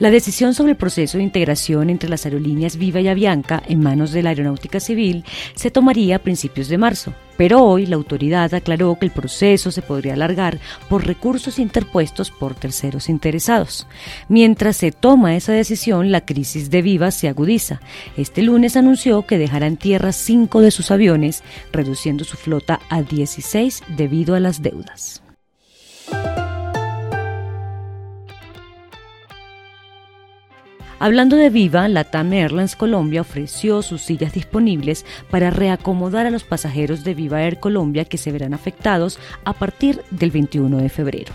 La decisión sobre el proceso de integración entre las aerolíneas Viva y Avianca en manos de la Aeronáutica Civil se tomaría a principios de marzo, pero hoy la autoridad aclaró que el proceso se podría alargar por recursos interpuestos por terceros interesados. Mientras se toma esa decisión, la crisis de Viva se agudiza. Este lunes anunció que dejará en tierra cinco de sus aviones, reduciendo su flota a 16 debido a las deudas. Hablando de Viva, Latam Airlines Colombia ofreció sus sillas disponibles para reacomodar a los pasajeros de Viva Air Colombia que se verán afectados a partir del 21 de febrero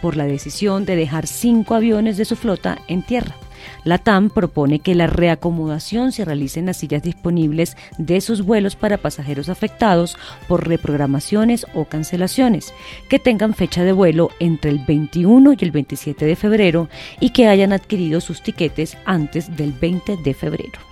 por la decisión de dejar cinco aviones de su flota en tierra. La TAM propone que la reacomodación se realice en las sillas disponibles de sus vuelos para pasajeros afectados por reprogramaciones o cancelaciones, que tengan fecha de vuelo entre el 21 y el 27 de febrero y que hayan adquirido sus tiquetes antes del 20 de febrero.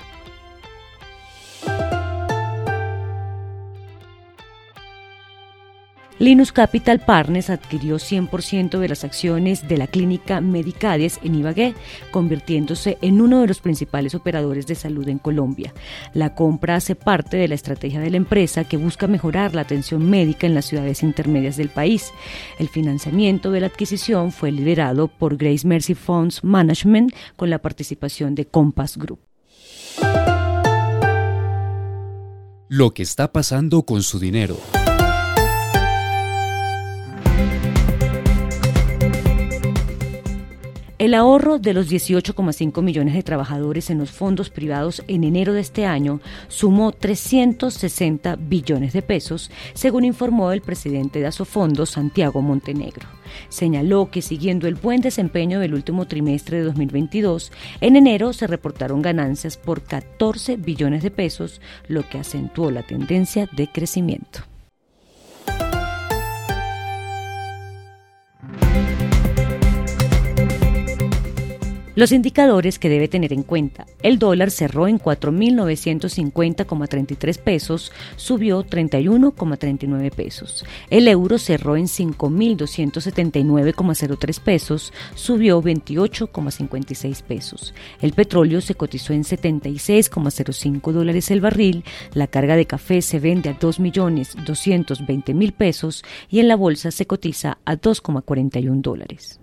Linus Capital Partners adquirió 100% de las acciones de la clínica Medicades en Ibagué, convirtiéndose en uno de los principales operadores de salud en Colombia. La compra hace parte de la estrategia de la empresa que busca mejorar la atención médica en las ciudades intermedias del país. El financiamiento de la adquisición fue liderado por Grace Mercy Funds Management con la participación de Compass Group. Lo que está pasando con su dinero. El ahorro de los 18,5 millones de trabajadores en los fondos privados en enero de este año sumó 360 billones de pesos, según informó el presidente de Asofondos, Santiago Montenegro. Señaló que siguiendo el buen desempeño del último trimestre de 2022, en enero se reportaron ganancias por 14 billones de pesos, lo que acentuó la tendencia de crecimiento. Los indicadores que debe tener en cuenta. El dólar cerró en 4.950,33 pesos, subió 31,39 pesos. El euro cerró en 5.279,03 pesos, subió 28,56 pesos. El petróleo se cotizó en 76,05 dólares el barril. La carga de café se vende a 2.220.000 pesos y en la bolsa se cotiza a 2,41 dólares.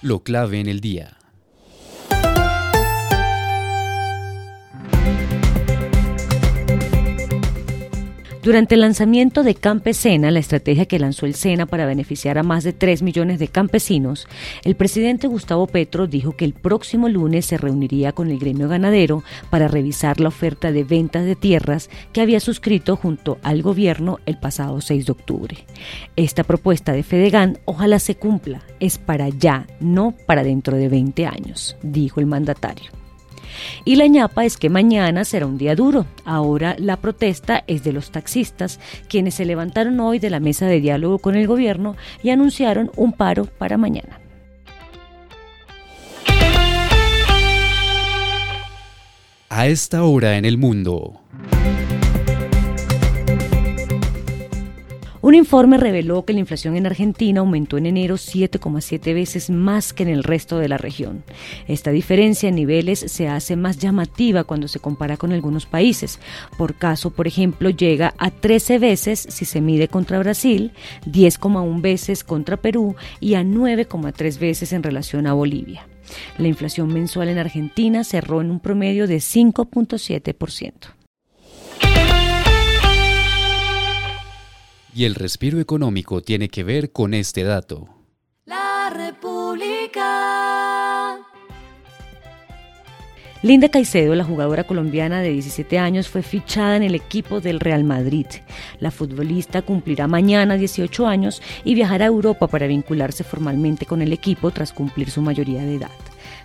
Lo clave en el día. Durante el lanzamiento de Campesena, la estrategia que lanzó el SENA para beneficiar a más de 3 millones de campesinos, el presidente Gustavo Petro dijo que el próximo lunes se reuniría con el gremio ganadero para revisar la oferta de ventas de tierras que había suscrito junto al gobierno el pasado 6 de octubre. Esta propuesta de Fedegan ojalá se cumpla, es para ya, no para dentro de 20 años, dijo el mandatario. Y la ñapa es que mañana será un día duro. Ahora la protesta es de los taxistas, quienes se levantaron hoy de la mesa de diálogo con el gobierno y anunciaron un paro para mañana. A esta hora en el mundo. Un informe reveló que la inflación en Argentina aumentó en enero 7,7 veces más que en el resto de la región. Esta diferencia en niveles se hace más llamativa cuando se compara con algunos países. Por caso, por ejemplo, llega a 13 veces si se mide contra Brasil, 10,1 veces contra Perú y a 9,3 veces en relación a Bolivia. La inflación mensual en Argentina cerró en un promedio de 5.7%. Y el respiro económico tiene que ver con este dato. La República. Linda Caicedo, la jugadora colombiana de 17 años, fue fichada en el equipo del Real Madrid. La futbolista cumplirá mañana 18 años y viajará a Europa para vincularse formalmente con el equipo tras cumplir su mayoría de edad.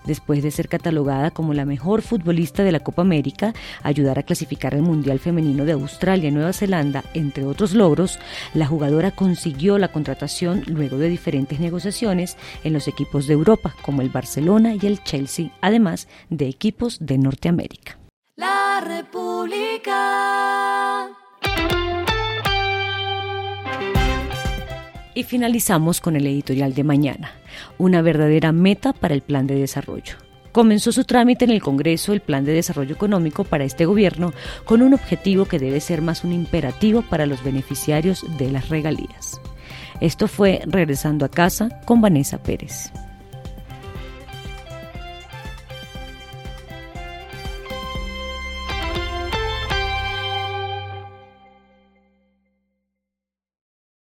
Después de ser catalogada como la mejor futbolista de la Copa América, ayudar a clasificar al Mundial Femenino de Australia y Nueva Zelanda, entre otros logros, la jugadora consiguió la contratación luego de diferentes negociaciones en los equipos de Europa, como el Barcelona y el Chelsea, además de equipos de Norteamérica. La República. Y finalizamos con el editorial de mañana, una verdadera meta para el plan de desarrollo. Comenzó su trámite en el Congreso el Plan de Desarrollo Económico para este gobierno con un objetivo que debe ser más un imperativo para los beneficiarios de las regalías. Esto fue Regresando a casa con Vanessa Pérez.